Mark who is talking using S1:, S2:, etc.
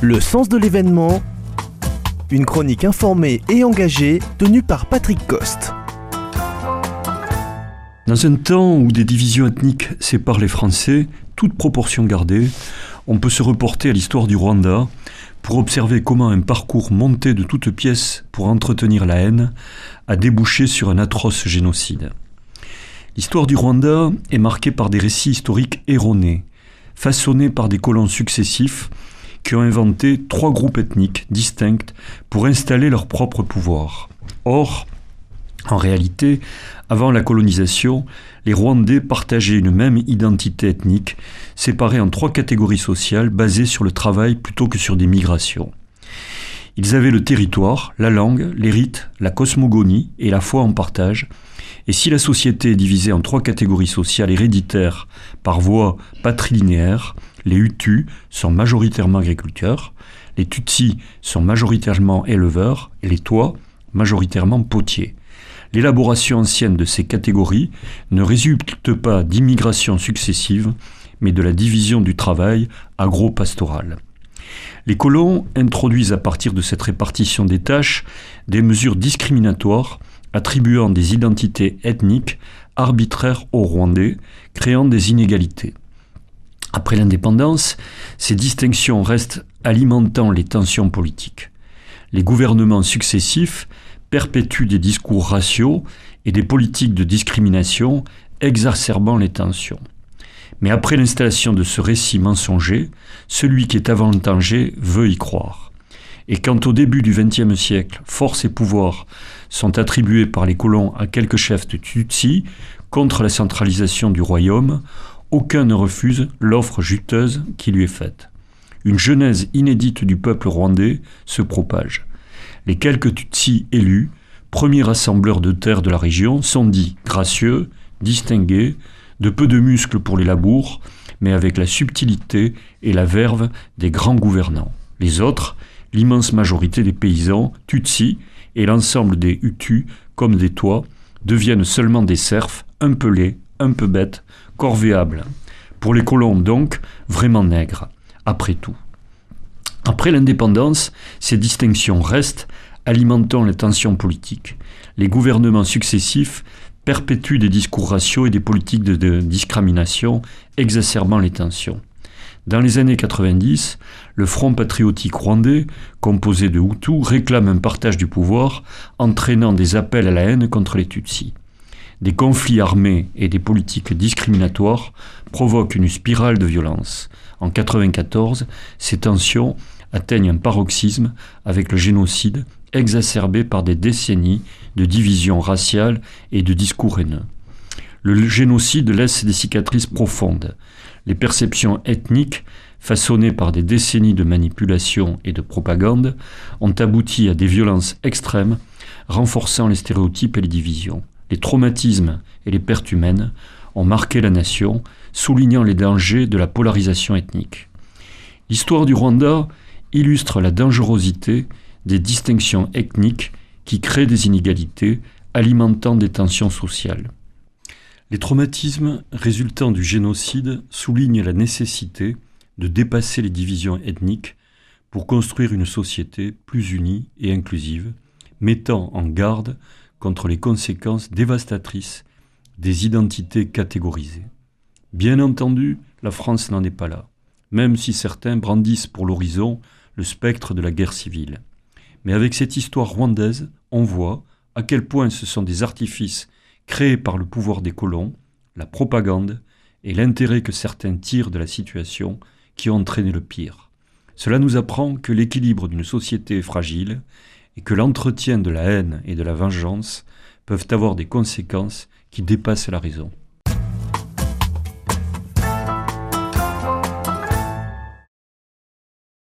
S1: Le sens de l'événement, une chronique informée et engagée tenue par Patrick Coste.
S2: Dans un temps où des divisions ethniques séparent les Français, toute proportion gardée, on peut se reporter à l'histoire du Rwanda pour observer comment un parcours monté de toutes pièces pour entretenir la haine a débouché sur un atroce génocide. L'histoire du Rwanda est marquée par des récits historiques erronés, façonnés par des colons successifs qui ont inventé trois groupes ethniques distincts pour installer leur propre pouvoir. Or, en réalité, avant la colonisation, les Rwandais partageaient une même identité ethnique, séparée en trois catégories sociales basées sur le travail plutôt que sur des migrations. Ils avaient le territoire, la langue, les rites, la cosmogonie et la foi en partage. Et si la société est divisée en trois catégories sociales héréditaires par voie patrilinéaire, les Hutus sont majoritairement agriculteurs, les Tutsis sont majoritairement éleveurs et les Tois majoritairement potiers. L'élaboration ancienne de ces catégories ne résulte pas d'immigration successive, mais de la division du travail agro-pastoral. Les colons introduisent à partir de cette répartition des tâches des mesures discriminatoires attribuant des identités ethniques arbitraires aux Rwandais, créant des inégalités. Après l'indépendance, ces distinctions restent alimentant les tensions politiques. Les gouvernements successifs perpétue des discours raciaux et des politiques de discrimination exacerbant les tensions. Mais après l'installation de ce récit mensonger, celui qui est avantagé veut y croire. Et quand au début du XXe siècle, force et pouvoir sont attribués par les colons à quelques chefs de Tutsi contre la centralisation du royaume, aucun ne refuse l'offre juteuse qui lui est faite. Une genèse inédite du peuple rwandais se propage. Les quelques Tutsis élus, premiers rassembleurs de terre de la région, sont dits gracieux, distingués, de peu de muscles pour les labours, mais avec la subtilité et la verve des grands gouvernants. Les autres, l'immense majorité des paysans, Tutsis, et l'ensemble des Hutus, comme des toits, deviennent seulement des serfs, laids, un peu bêtes, corvéables. Pour les colons donc, vraiment nègres, après tout. Après l'indépendance, ces distinctions restent, alimentant les tensions politiques. Les gouvernements successifs perpétuent des discours raciaux et des politiques de, discrimination, exacerbant les tensions. Dans les années 90, le Front patriotique rwandais, composé de Hutus, réclame un partage du pouvoir, entraînant des appels à la haine contre les Tutsis. Des conflits armés et des politiques discriminatoires provoquent une spirale de violence. En 1994, ces tensions atteignent un paroxysme avec le génocide exacerbé par des décennies de divisions raciales et de discours haineux. Le génocide laisse des cicatrices profondes. Les perceptions ethniques, façonnées par des décennies de manipulation et de propagande, ont abouti à des violences extrêmes, renforçant les stéréotypes et les divisions. Les traumatismes et les pertes humaines ont marqué la nation, soulignant les dangers de la polarisation ethnique. L'histoire du Rwanda illustre la dangerosité des distinctions ethniques qui créent des inégalités, alimentant des tensions sociales. Les traumatismes résultant du génocide soulignent la nécessité de dépasser les divisions ethniques pour construire une société plus unie et inclusive, mettant en garde contre les conséquences dévastatrices des identités catégorisées. Bien entendu, la France n'en est pas là, même si certains brandissent pour l'horizon le spectre de la guerre civile. Mais avec cette histoire rwandaise, on voit à quel point ce sont des artifices créés par le pouvoir des colons, la propagande et l'intérêt que certains tirent de la situation qui ont entraîné le pire. Cela nous apprend que l'équilibre d'une société est fragile et que l'entretien de la haine et de la vengeance peuvent avoir des conséquences qui dépassent la raison.